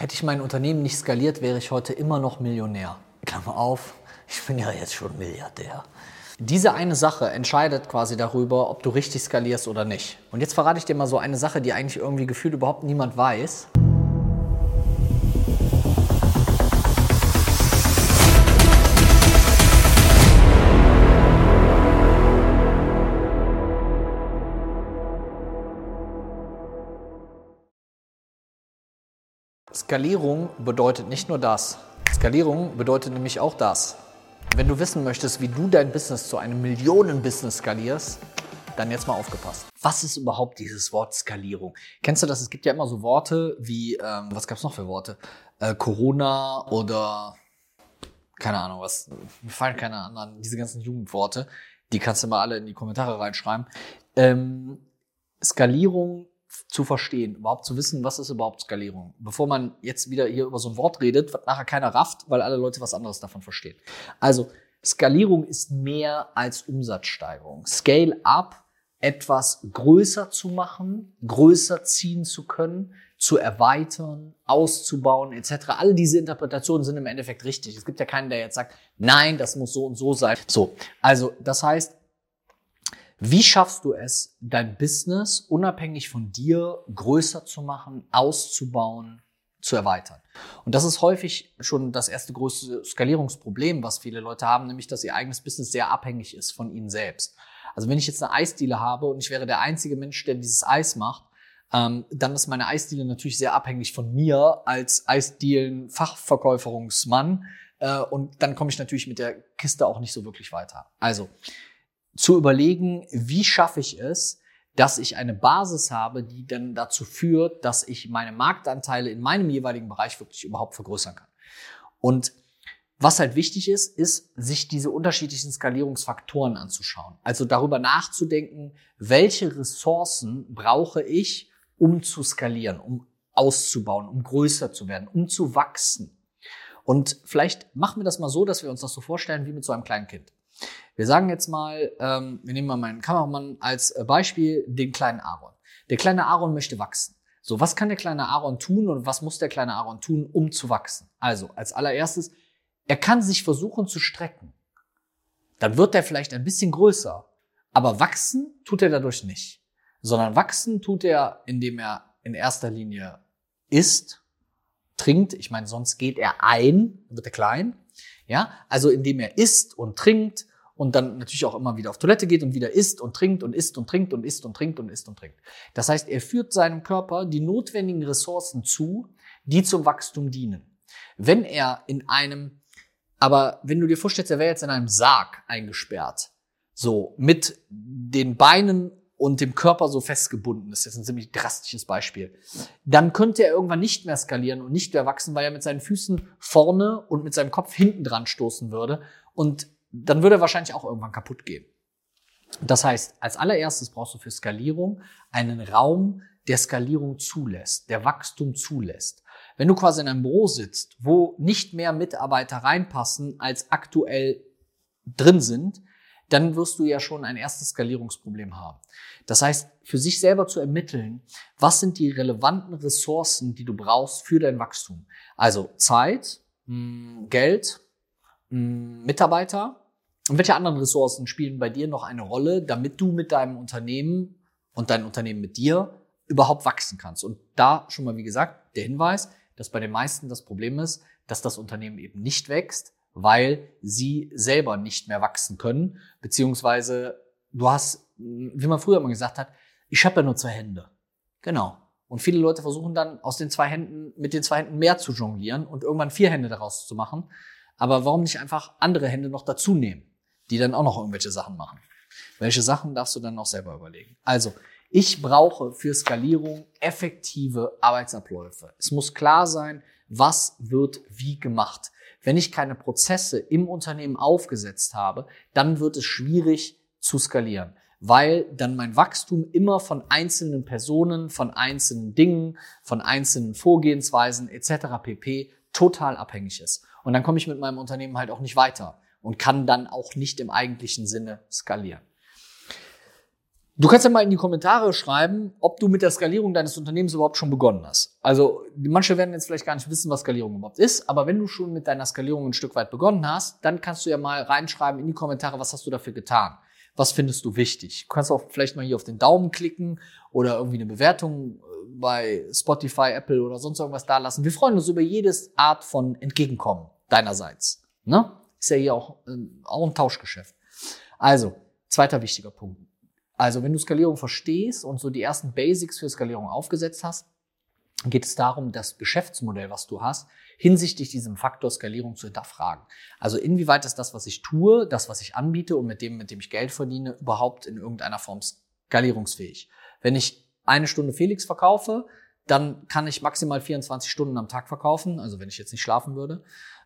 Hätte ich mein Unternehmen nicht skaliert, wäre ich heute immer noch Millionär. Klammer auf, ich bin ja jetzt schon Milliardär. Diese eine Sache entscheidet quasi darüber, ob du richtig skalierst oder nicht. Und jetzt verrate ich dir mal so eine Sache, die eigentlich irgendwie gefühlt überhaupt niemand weiß. Skalierung bedeutet nicht nur das. Skalierung bedeutet nämlich auch das. Wenn du wissen möchtest, wie du dein Business zu einem Millionen-Business skalierst, dann jetzt mal aufgepasst. Was ist überhaupt dieses Wort Skalierung? Kennst du das? Es gibt ja immer so Worte wie, ähm, was gab es noch für Worte? Äh, Corona oder keine Ahnung was. Mir fallen keine anderen, diese ganzen Jugendworte. Die kannst du mal alle in die Kommentare reinschreiben. Ähm, Skalierung zu verstehen, überhaupt zu wissen, was ist überhaupt Skalierung. Bevor man jetzt wieder hier über so ein Wort redet, was nachher keiner rafft, weil alle Leute was anderes davon verstehen. Also, Skalierung ist mehr als Umsatzsteigerung. Scale up, etwas größer zu machen, größer ziehen zu können, zu erweitern, auszubauen, etc. Alle diese Interpretationen sind im Endeffekt richtig. Es gibt ja keinen, der jetzt sagt, nein, das muss so und so sein. So, also das heißt, wie schaffst du es, dein Business unabhängig von dir größer zu machen, auszubauen, zu erweitern? Und das ist häufig schon das erste größte Skalierungsproblem, was viele Leute haben, nämlich dass ihr eigenes Business sehr abhängig ist von ihnen selbst. Also wenn ich jetzt eine Eisdiele habe und ich wäre der einzige Mensch, der dieses Eis macht, ähm, dann ist meine Eisdiele natürlich sehr abhängig von mir als Eisdielen-Fachverkäuferungsmann. Äh, und dann komme ich natürlich mit der Kiste auch nicht so wirklich weiter. Also zu überlegen, wie schaffe ich es, dass ich eine Basis habe, die dann dazu führt, dass ich meine Marktanteile in meinem jeweiligen Bereich wirklich überhaupt vergrößern kann. Und was halt wichtig ist, ist, sich diese unterschiedlichen Skalierungsfaktoren anzuschauen. Also darüber nachzudenken, welche Ressourcen brauche ich, um zu skalieren, um auszubauen, um größer zu werden, um zu wachsen. Und vielleicht machen wir das mal so, dass wir uns das so vorstellen wie mit so einem kleinen Kind. Wir sagen jetzt mal, ähm, wir nehmen mal meinen Kameramann als äh, Beispiel, den kleinen Aaron. Der kleine Aaron möchte wachsen. So, was kann der kleine Aaron tun und was muss der kleine Aaron tun, um zu wachsen? Also, als allererstes, er kann sich versuchen zu strecken. Dann wird er vielleicht ein bisschen größer, aber wachsen tut er dadurch nicht, sondern wachsen tut er, indem er in erster Linie isst, trinkt. Ich meine, sonst geht er ein, wird er klein. Ja, also indem er isst und trinkt und dann natürlich auch immer wieder auf Toilette geht und wieder isst und trinkt und isst und trinkt und isst und trinkt und isst und trinkt. Das heißt, er führt seinem Körper die notwendigen Ressourcen zu, die zum Wachstum dienen. Wenn er in einem, aber wenn du dir vorstellst, er wäre jetzt in einem Sarg eingesperrt, so mit den Beinen und dem Körper so festgebunden, das ist ein ziemlich drastisches Beispiel, dann könnte er irgendwann nicht mehr skalieren und nicht mehr wachsen, weil er mit seinen Füßen vorne und mit seinem Kopf hinten dran stoßen würde und dann würde er wahrscheinlich auch irgendwann kaputt gehen. Das heißt, als allererstes brauchst du für Skalierung einen Raum, der Skalierung zulässt, der Wachstum zulässt. Wenn du quasi in einem Büro sitzt, wo nicht mehr Mitarbeiter reinpassen, als aktuell drin sind, dann wirst du ja schon ein erstes Skalierungsproblem haben. Das heißt, für sich selber zu ermitteln, was sind die relevanten Ressourcen, die du brauchst für dein Wachstum. Also Zeit, hm, Geld, Mitarbeiter und welche anderen Ressourcen spielen bei dir noch eine Rolle, damit du mit deinem Unternehmen und dein Unternehmen mit dir überhaupt wachsen kannst. Und da schon mal, wie gesagt, der Hinweis, dass bei den meisten das Problem ist, dass das Unternehmen eben nicht wächst, weil sie selber nicht mehr wachsen können, beziehungsweise du hast, wie man früher immer gesagt hat, ich habe ja nur zwei Hände. Genau. Und viele Leute versuchen dann aus den zwei Händen, mit den zwei Händen mehr zu jonglieren und irgendwann vier Hände daraus zu machen. Aber warum nicht einfach andere Hände noch dazu nehmen, die dann auch noch irgendwelche Sachen machen? Welche Sachen darfst du dann noch selber überlegen? Also, ich brauche für Skalierung effektive Arbeitsabläufe. Es muss klar sein, was wird wie gemacht. Wenn ich keine Prozesse im Unternehmen aufgesetzt habe, dann wird es schwierig zu skalieren, weil dann mein Wachstum immer von einzelnen Personen, von einzelnen Dingen, von einzelnen Vorgehensweisen etc. pp total abhängig ist. Und dann komme ich mit meinem Unternehmen halt auch nicht weiter und kann dann auch nicht im eigentlichen Sinne skalieren. Du kannst ja mal in die Kommentare schreiben, ob du mit der Skalierung deines Unternehmens überhaupt schon begonnen hast. Also manche werden jetzt vielleicht gar nicht wissen, was Skalierung überhaupt ist, aber wenn du schon mit deiner Skalierung ein Stück weit begonnen hast, dann kannst du ja mal reinschreiben in die Kommentare, was hast du dafür getan? Was findest du wichtig? Du kannst auch vielleicht mal hier auf den Daumen klicken oder irgendwie eine Bewertung äh, bei Spotify, Apple oder sonst irgendwas da lassen. Wir freuen uns über jedes Art von Entgegenkommen deinerseits. Ne? Ist ja hier auch, äh, auch ein Tauschgeschäft. Also, zweiter wichtiger Punkt also wenn du Skalierung verstehst und so die ersten Basics für Skalierung aufgesetzt hast, geht es darum, das Geschäftsmodell, was du hast, hinsichtlich diesem Faktor Skalierung zu hinterfragen. Also inwieweit ist das, was ich tue, das, was ich anbiete und mit dem, mit dem ich Geld verdiene, überhaupt in irgendeiner Form skalierungsfähig. Wenn ich eine Stunde Felix verkaufe, dann kann ich maximal 24 Stunden am Tag verkaufen, also wenn ich jetzt nicht schlafen würde.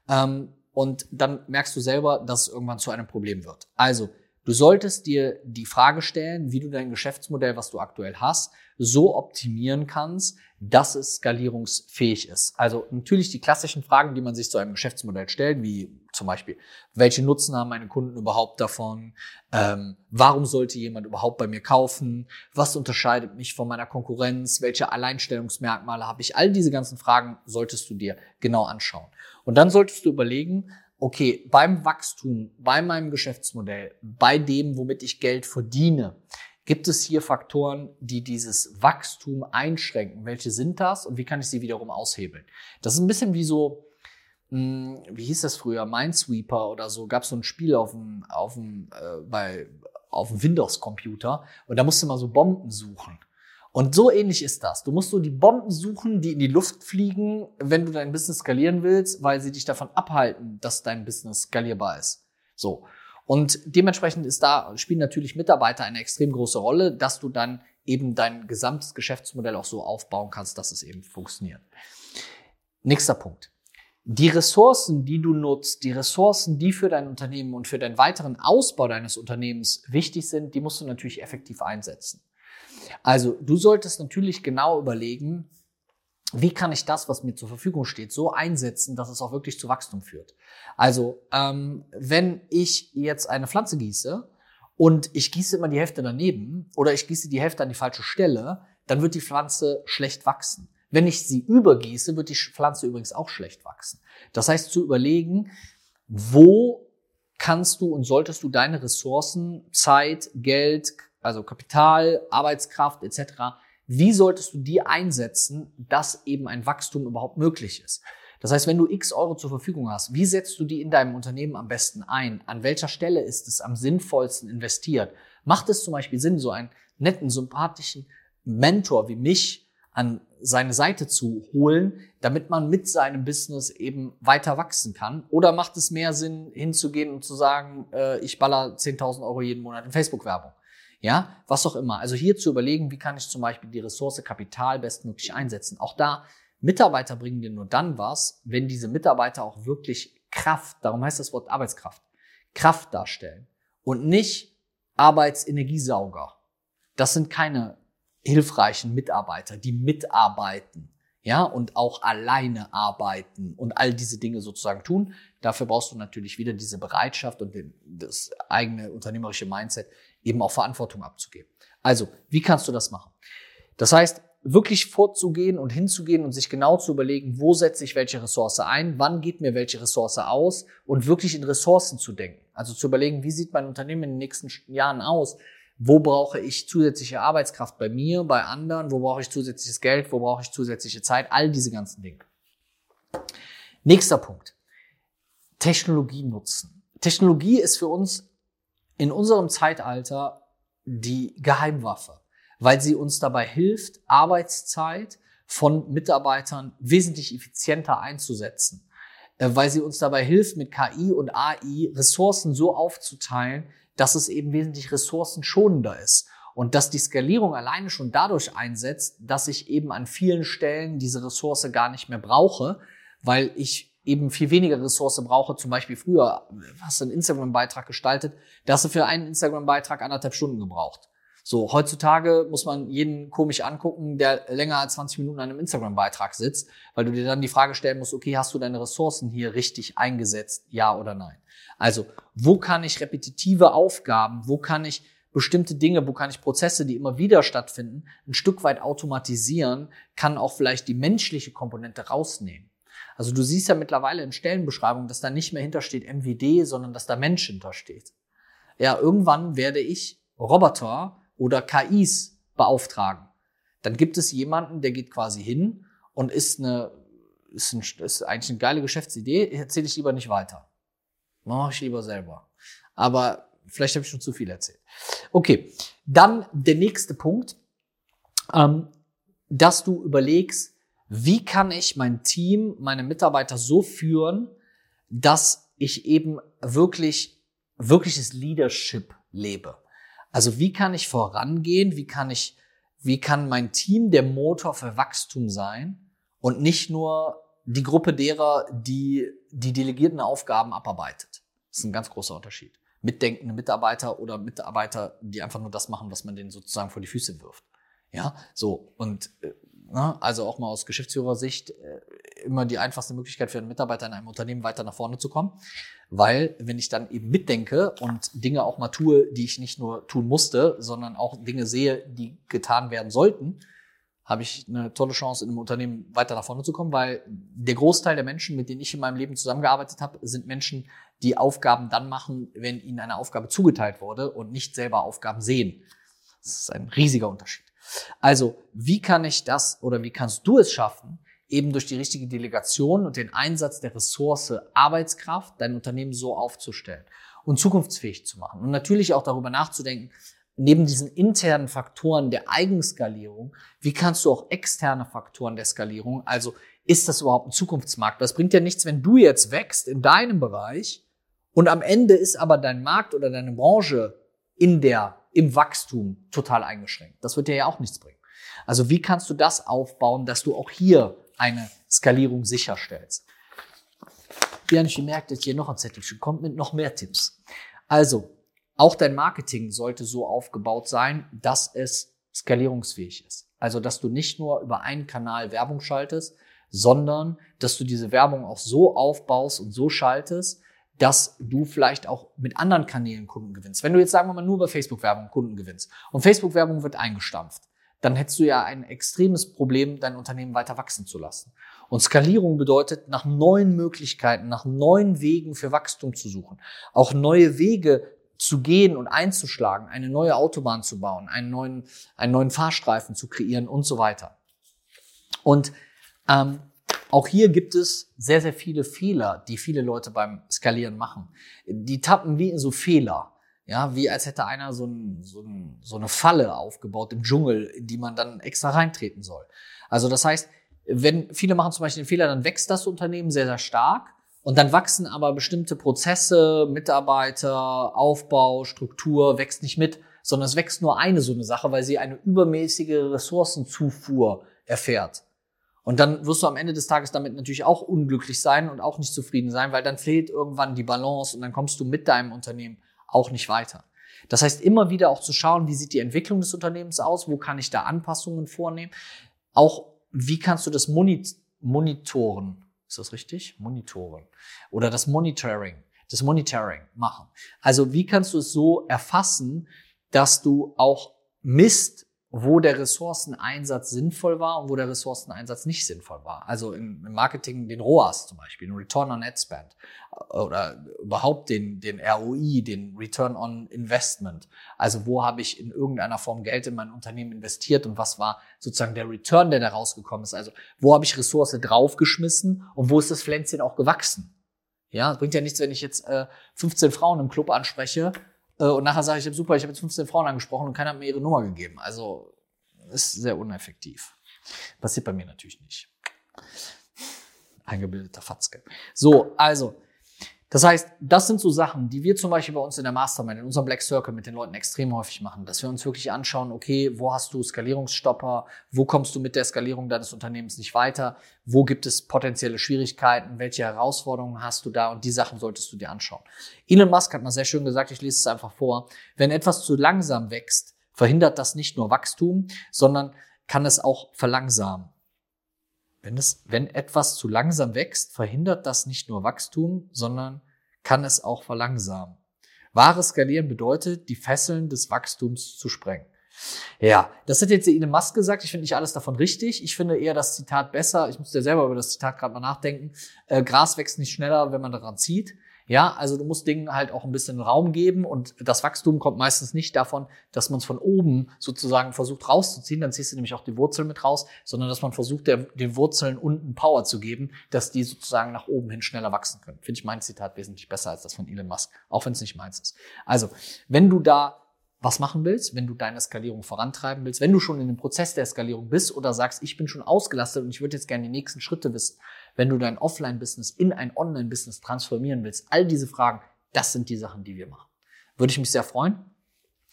Ähm, und dann merkst du selber, dass es irgendwann zu einem Problem wird. Also Du solltest dir die Frage stellen, wie du dein Geschäftsmodell, was du aktuell hast, so optimieren kannst, dass es skalierungsfähig ist. Also natürlich die klassischen Fragen, die man sich zu einem Geschäftsmodell stellt, wie zum Beispiel, welche Nutzen haben meine Kunden überhaupt davon? Ähm, warum sollte jemand überhaupt bei mir kaufen? Was unterscheidet mich von meiner Konkurrenz? Welche Alleinstellungsmerkmale habe ich? All diese ganzen Fragen solltest du dir genau anschauen. Und dann solltest du überlegen, okay, beim Wachstum, bei meinem Geschäftsmodell, bei dem, womit ich Geld verdiene, gibt es hier Faktoren, die dieses Wachstum einschränken? Welche sind das und wie kann ich sie wiederum aushebeln? Das ist ein bisschen wie so, hm, wie hieß das früher, Minesweeper oder so, gab es so ein Spiel auf dem, auf dem, äh, bei, auf dem Windows-Computer und da musste man so Bomben suchen. Und so ähnlich ist das. Du musst so die Bomben suchen, die in die Luft fliegen, wenn du dein Business skalieren willst, weil sie dich davon abhalten, dass dein Business skalierbar ist. So. Und dementsprechend ist da, spielen natürlich Mitarbeiter eine extrem große Rolle, dass du dann eben dein gesamtes Geschäftsmodell auch so aufbauen kannst, dass es eben funktioniert. Nächster Punkt. Die Ressourcen, die du nutzt, die Ressourcen, die für dein Unternehmen und für den weiteren Ausbau deines Unternehmens wichtig sind, die musst du natürlich effektiv einsetzen. Also du solltest natürlich genau überlegen, wie kann ich das, was mir zur Verfügung steht, so einsetzen, dass es auch wirklich zu Wachstum führt. Also ähm, wenn ich jetzt eine Pflanze gieße und ich gieße immer die Hälfte daneben oder ich gieße die Hälfte an die falsche Stelle, dann wird die Pflanze schlecht wachsen. Wenn ich sie übergieße, wird die Pflanze übrigens auch schlecht wachsen. Das heißt, zu überlegen, wo kannst du und solltest du deine Ressourcen, Zeit, Geld, also Kapital, Arbeitskraft etc., wie solltest du die einsetzen, dass eben ein Wachstum überhaupt möglich ist? Das heißt, wenn du x Euro zur Verfügung hast, wie setzt du die in deinem Unternehmen am besten ein? An welcher Stelle ist es am sinnvollsten investiert? Macht es zum Beispiel Sinn, so einen netten, sympathischen Mentor wie mich an seine Seite zu holen, damit man mit seinem Business eben weiter wachsen kann? Oder macht es mehr Sinn, hinzugehen und zu sagen, äh, ich baller 10.000 Euro jeden Monat in Facebook-Werbung? Ja, was auch immer. Also hier zu überlegen, wie kann ich zum Beispiel die Ressource Kapital bestmöglich einsetzen. Auch da, Mitarbeiter bringen dir nur dann was, wenn diese Mitarbeiter auch wirklich Kraft, darum heißt das Wort Arbeitskraft, Kraft darstellen und nicht Arbeitsenergiesauger. Das sind keine hilfreichen Mitarbeiter, die mitarbeiten, ja, und auch alleine arbeiten und all diese Dinge sozusagen tun. Dafür brauchst du natürlich wieder diese Bereitschaft und das eigene unternehmerische Mindset, eben auch Verantwortung abzugeben. Also, wie kannst du das machen? Das heißt, wirklich vorzugehen und hinzugehen und sich genau zu überlegen, wo setze ich welche Ressource ein, wann geht mir welche Ressource aus und wirklich in Ressourcen zu denken. Also zu überlegen, wie sieht mein Unternehmen in den nächsten Jahren aus? Wo brauche ich zusätzliche Arbeitskraft bei mir, bei anderen? Wo brauche ich zusätzliches Geld? Wo brauche ich zusätzliche Zeit? All diese ganzen Dinge. Nächster Punkt. Technologie nutzen. Technologie ist für uns in unserem Zeitalter die Geheimwaffe, weil sie uns dabei hilft, Arbeitszeit von Mitarbeitern wesentlich effizienter einzusetzen, äh, weil sie uns dabei hilft, mit KI und AI Ressourcen so aufzuteilen, dass es eben wesentlich ressourcenschonender ist. Und dass die Skalierung alleine schon dadurch einsetzt, dass ich eben an vielen Stellen diese Ressource gar nicht mehr brauche, weil ich eben viel weniger Ressource brauche. Zum Beispiel früher hast du einen Instagram-Beitrag gestaltet, da hast du für einen Instagram-Beitrag anderthalb Stunden gebraucht. So, heutzutage muss man jeden komisch angucken, der länger als 20 Minuten an einem Instagram-Beitrag sitzt, weil du dir dann die Frage stellen musst, okay, hast du deine Ressourcen hier richtig eingesetzt, ja oder nein? Also, wo kann ich repetitive Aufgaben, wo kann ich bestimmte Dinge, wo kann ich Prozesse, die immer wieder stattfinden, ein Stück weit automatisieren, kann auch vielleicht die menschliche Komponente rausnehmen. Also du siehst ja mittlerweile in Stellenbeschreibungen, dass da nicht mehr hintersteht MVD, sondern dass da Mensch hintersteht. Ja, irgendwann werde ich Roboter oder KIs beauftragen. Dann gibt es jemanden, der geht quasi hin und ist eine, ist, ein, ist eigentlich eine geile Geschäftsidee, erzähle ich lieber nicht weiter. Mache ich lieber selber. Aber vielleicht habe ich schon zu viel erzählt. Okay, dann der nächste Punkt, ähm, dass du überlegst, wie kann ich mein Team, meine Mitarbeiter so führen, dass ich eben wirklich, wirkliches Leadership lebe. Also wie kann ich vorangehen? Wie kann ich, wie kann mein Team der Motor für Wachstum sein und nicht nur die Gruppe derer, die die delegierten Aufgaben abarbeitet? Das ist ein ganz großer Unterschied. Mitdenkende Mitarbeiter oder Mitarbeiter, die einfach nur das machen, was man denen sozusagen vor die Füße wirft. Ja, so. Und na, also auch mal aus Geschäftsführersicht äh, immer die einfachste Möglichkeit für einen Mitarbeiter in einem Unternehmen weiter nach vorne zu kommen. Weil, wenn ich dann eben mitdenke und Dinge auch mal tue, die ich nicht nur tun musste, sondern auch Dinge sehe, die getan werden sollten, habe ich eine tolle Chance, in einem Unternehmen weiter nach vorne zu kommen, weil der Großteil der Menschen, mit denen ich in meinem Leben zusammengearbeitet habe, sind Menschen, die Aufgaben dann machen, wenn ihnen eine Aufgabe zugeteilt wurde und nicht selber Aufgaben sehen. Das ist ein riesiger Unterschied. Also, wie kann ich das oder wie kannst du es schaffen, eben durch die richtige Delegation und den Einsatz der Ressource Arbeitskraft dein Unternehmen so aufzustellen und zukunftsfähig zu machen und natürlich auch darüber nachzudenken, neben diesen internen Faktoren der Eigenskalierung, wie kannst du auch externe Faktoren der Skalierung, also ist das überhaupt ein Zukunftsmarkt? Das bringt ja nichts, wenn du jetzt wächst in deinem Bereich und am Ende ist aber dein Markt oder deine Branche in der, im Wachstum total eingeschränkt. Das wird dir ja auch nichts bringen. Also wie kannst du das aufbauen, dass du auch hier eine Skalierung sicherstellst? Wie ich gemerkt, dass hier noch ein Zettelchen kommt mit noch mehr Tipps. Also, auch dein Marketing sollte so aufgebaut sein, dass es skalierungsfähig ist. Also, dass du nicht nur über einen Kanal Werbung schaltest, sondern dass du diese Werbung auch so aufbaust und so schaltest, dass du vielleicht auch mit anderen Kanälen Kunden gewinnst. Wenn du jetzt sagen wir mal nur über Facebook-Werbung Kunden gewinnst und Facebook-Werbung wird eingestampft, dann hättest du ja ein extremes Problem, dein Unternehmen weiter wachsen zu lassen. Und Skalierung bedeutet, nach neuen Möglichkeiten, nach neuen Wegen für Wachstum zu suchen, auch neue Wege zu gehen und einzuschlagen, eine neue Autobahn zu bauen, einen neuen, einen neuen Fahrstreifen zu kreieren und so weiter. Und ähm, auch hier gibt es sehr, sehr viele Fehler, die viele Leute beim Skalieren machen. Die tappen wie in so Fehler. Ja, wie als hätte einer so, ein, so, ein, so eine Falle aufgebaut im Dschungel, in die man dann extra reintreten soll. Also das heißt, wenn viele machen zum Beispiel den Fehler, dann wächst das Unternehmen sehr, sehr stark und dann wachsen aber bestimmte Prozesse, Mitarbeiter, Aufbau, Struktur wächst nicht mit, sondern es wächst nur eine so eine Sache, weil sie eine übermäßige Ressourcenzufuhr erfährt. Und dann wirst du am Ende des Tages damit natürlich auch unglücklich sein und auch nicht zufrieden sein, weil dann fehlt irgendwann die Balance und dann kommst du mit deinem Unternehmen auch nicht weiter. Das heißt, immer wieder auch zu schauen, wie sieht die Entwicklung des Unternehmens aus, wo kann ich da Anpassungen vornehmen, auch wie kannst du das monitoren, ist das richtig? Monitoren. Oder das Monitoring, das Monitoring machen. Also wie kannst du es so erfassen, dass du auch misst, wo der Ressourceneinsatz sinnvoll war und wo der Ressourceneinsatz nicht sinnvoll war. Also im, Marketing den ROAS zum Beispiel, den Return on Ad Spend oder überhaupt den, den ROI, den Return on Investment. Also wo habe ich in irgendeiner Form Geld in mein Unternehmen investiert und was war sozusagen der Return, der da rausgekommen ist. Also wo habe ich Ressource draufgeschmissen und wo ist das Pflänzchen auch gewachsen. Ja, es bringt ja nichts, wenn ich jetzt äh, 15 Frauen im Club anspreche äh, und nachher sage ich, super, ich habe jetzt 15 Frauen angesprochen und keiner hat mir ihre Nummer gegeben. Also ist sehr uneffektiv. Passiert bei mir natürlich nicht. Eingebildeter Fatzke. So, also, das heißt, das sind so Sachen, die wir zum Beispiel bei uns in der Mastermind, in unserem Black Circle mit den Leuten extrem häufig machen, dass wir uns wirklich anschauen, okay, wo hast du Skalierungsstopper, wo kommst du mit der Skalierung deines Unternehmens nicht weiter, wo gibt es potenzielle Schwierigkeiten, welche Herausforderungen hast du da und die Sachen solltest du dir anschauen. Elon Musk hat mal sehr schön gesagt, ich lese es einfach vor, wenn etwas zu langsam wächst, verhindert das nicht nur Wachstum, sondern kann es auch verlangsamen. Wenn, es, wenn etwas zu langsam wächst, verhindert das nicht nur Wachstum, sondern kann es auch verlangsamen. Wahres Skalieren bedeutet, die Fesseln des Wachstums zu sprengen. Ja, das hat jetzt Elon Musk gesagt. Ich finde nicht alles davon richtig. Ich finde eher das Zitat besser. Ich musste ja selber über das Zitat gerade mal nachdenken. Äh, Gras wächst nicht schneller, wenn man daran zieht. Ja, also du musst Dingen halt auch ein bisschen Raum geben und das Wachstum kommt meistens nicht davon, dass man es von oben sozusagen versucht rauszuziehen, dann ziehst du nämlich auch die Wurzeln mit raus, sondern dass man versucht, der, den Wurzeln unten Power zu geben, dass die sozusagen nach oben hin schneller wachsen können. Finde ich mein Zitat wesentlich besser als das von Elon Musk, auch wenn es nicht meins ist. Also, wenn du da was machen willst, wenn du deine Skalierung vorantreiben willst, wenn du schon in dem Prozess der Skalierung bist oder sagst, ich bin schon ausgelastet und ich würde jetzt gerne die nächsten Schritte wissen, wenn du dein Offline-Business in ein Online-Business transformieren willst, all diese Fragen, das sind die Sachen, die wir machen. Würde ich mich sehr freuen,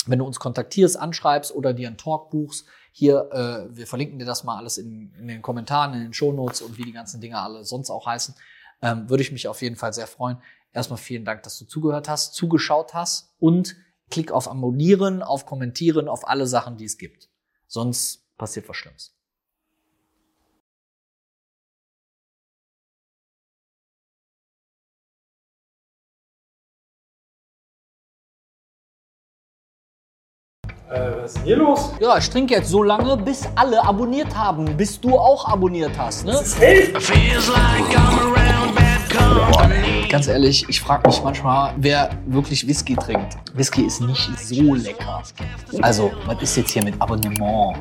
wenn du uns kontaktierst, anschreibst oder dir einen Talk buchst. Hier, äh, wir verlinken dir das mal alles in, in den Kommentaren, in den Shownotes und wie die ganzen Dinge alle sonst auch heißen. Ähm, würde ich mich auf jeden Fall sehr freuen. Erstmal vielen Dank, dass du zugehört hast, zugeschaut hast und klick auf Abonnieren, auf Kommentieren, auf alle Sachen, die es gibt. Sonst passiert was Schlimmes. Äh, was ist denn hier los? Ja, ich trinke jetzt so lange, bis alle abonniert haben, bis du auch abonniert hast, ne? Ganz ehrlich, ich frage mich manchmal, wer wirklich Whisky trinkt. Whisky ist nicht so lecker. Also, was ist jetzt hier mit Abonnement?